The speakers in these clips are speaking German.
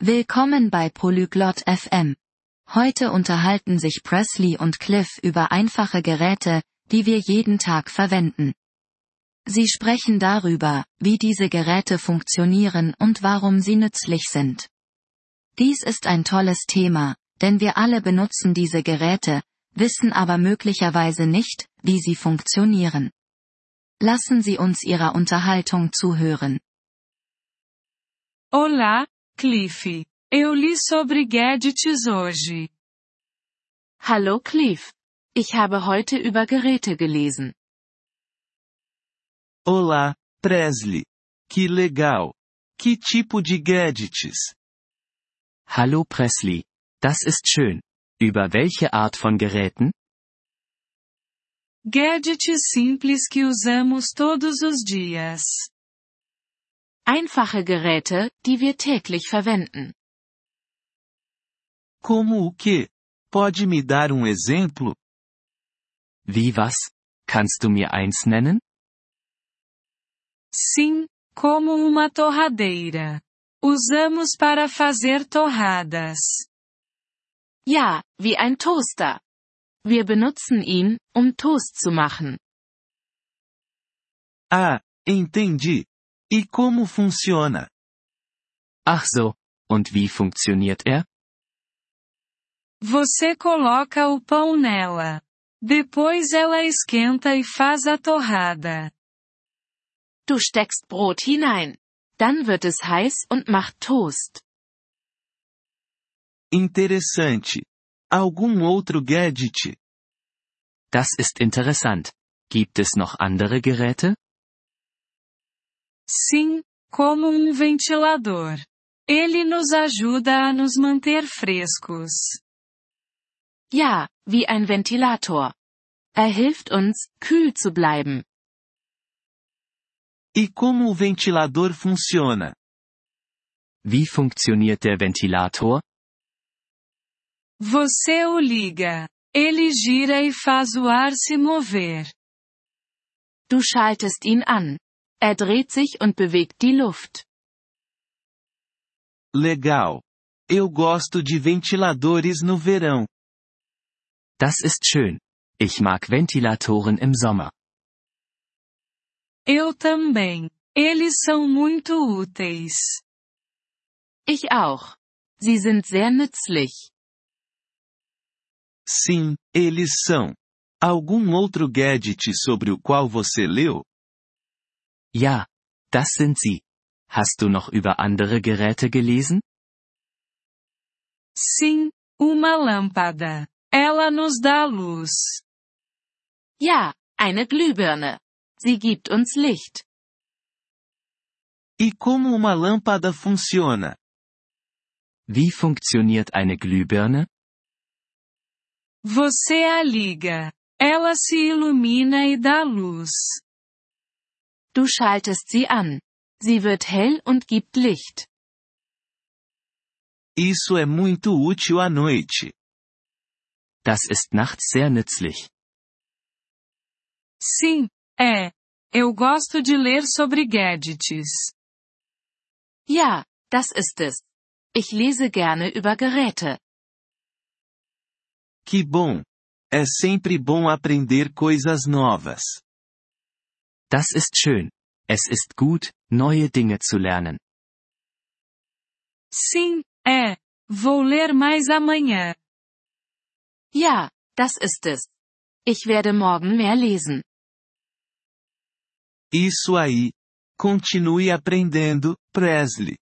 Willkommen bei Polyglot FM. Heute unterhalten sich Presley und Cliff über einfache Geräte, die wir jeden Tag verwenden. Sie sprechen darüber, wie diese Geräte funktionieren und warum sie nützlich sind. Dies ist ein tolles Thema, denn wir alle benutzen diese Geräte, wissen aber möglicherweise nicht, wie sie funktionieren. Lassen Sie uns Ihrer Unterhaltung zuhören. Olá, Cliff. Eu li sobre gadgets hoje. Hallo Cliff. Ich habe heute über Geräte gelesen. Olá, Presley. Que legal. Que tipo de gadgets? Hallo Presley. Das ist schön. Über welche Art von Geräten? Gadgets simples que usamos todos os dias. Einfache Geräte, die wir täglich verwenden. Como o que? Pode me dar um exemplo? Wie was? Kannst du mir eins nennen? Sim, como uma torradeira. Usamos para fazer torradas. Ja, wie ein Toaster. Wir benutzen ihn, um Toast zu machen. Ah, entendi. E como funciona? Ach so, und wie funktioniert er? Você coloca o pão nela. Depois ela esquenta e faz a torrada. Du steckst Brot hinein. Dann wird es heiß und macht Toast. Interessante. Algum outro gadget? Das ist interessant. Gibt es noch andere Geräte? Sim, como um ventilador. Ele nos ajuda a nos manter frescos. Ja, wie ein Ventilator. Er hilft uns, kühl zu bleiben. E como o ventilador funciona? Wie funktioniert der Ventilator? Você o liga. Ele gira e faz o ar se mover. Du schaltest ihn an. Er dreht sich und bewegt die Luft. Legal. Eu gosto de ventiladores no verão. Das ist schön. Ich mag Ventilatoren im Sommer. Eu também. Eles são muito úteis. Ich auch. Sie sind sehr nützlich. Sim, eles são. Algum outro gadget sobre o qual você leu? Ja, das sind sie. Hast du noch über andere Geräte gelesen? Sim, uma lâmpada. Ela nos dá luz. Ja, eine Glühbirne. Sie gibt uns Licht. E como uma lâmpada funciona? Wie funktioniert eine Glühbirne? Você a liga. Ela se ilumina e dá luz. Du schaltest sie an. Sie wird hell und gibt Licht. Isso é muito útil à noite. Das ist nachts sehr nützlich. Sim, é. Eu gosto de ler sobre gadgets. Ja, das ist es. Ich lese gerne über Geräte. Que bom! É sempre bom aprender coisas novas. Das ist schön. Es ist gut, neue Dinge zu lernen. Sim, é. Vou ler mais amanhã. Ja, das ist es. Ich werde morgen mehr lesen. Isso aí. Continue aprendendo, Presley.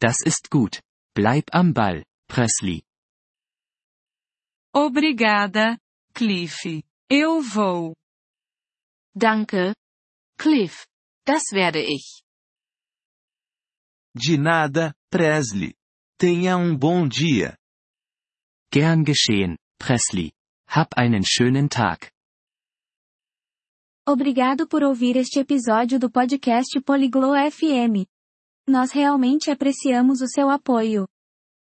Das ist gut. Bleib am Ball, Presley. Obrigada, Cliff. Eu vou. Danke. Cliff. Das werde ich. De nada, Presley. Tenha um bom dia. Gern geschehen, Presley. Hab einen schönen Tag. Obrigado por ouvir este episódio do podcast Poliglo FM. Nós realmente apreciamos o seu apoio.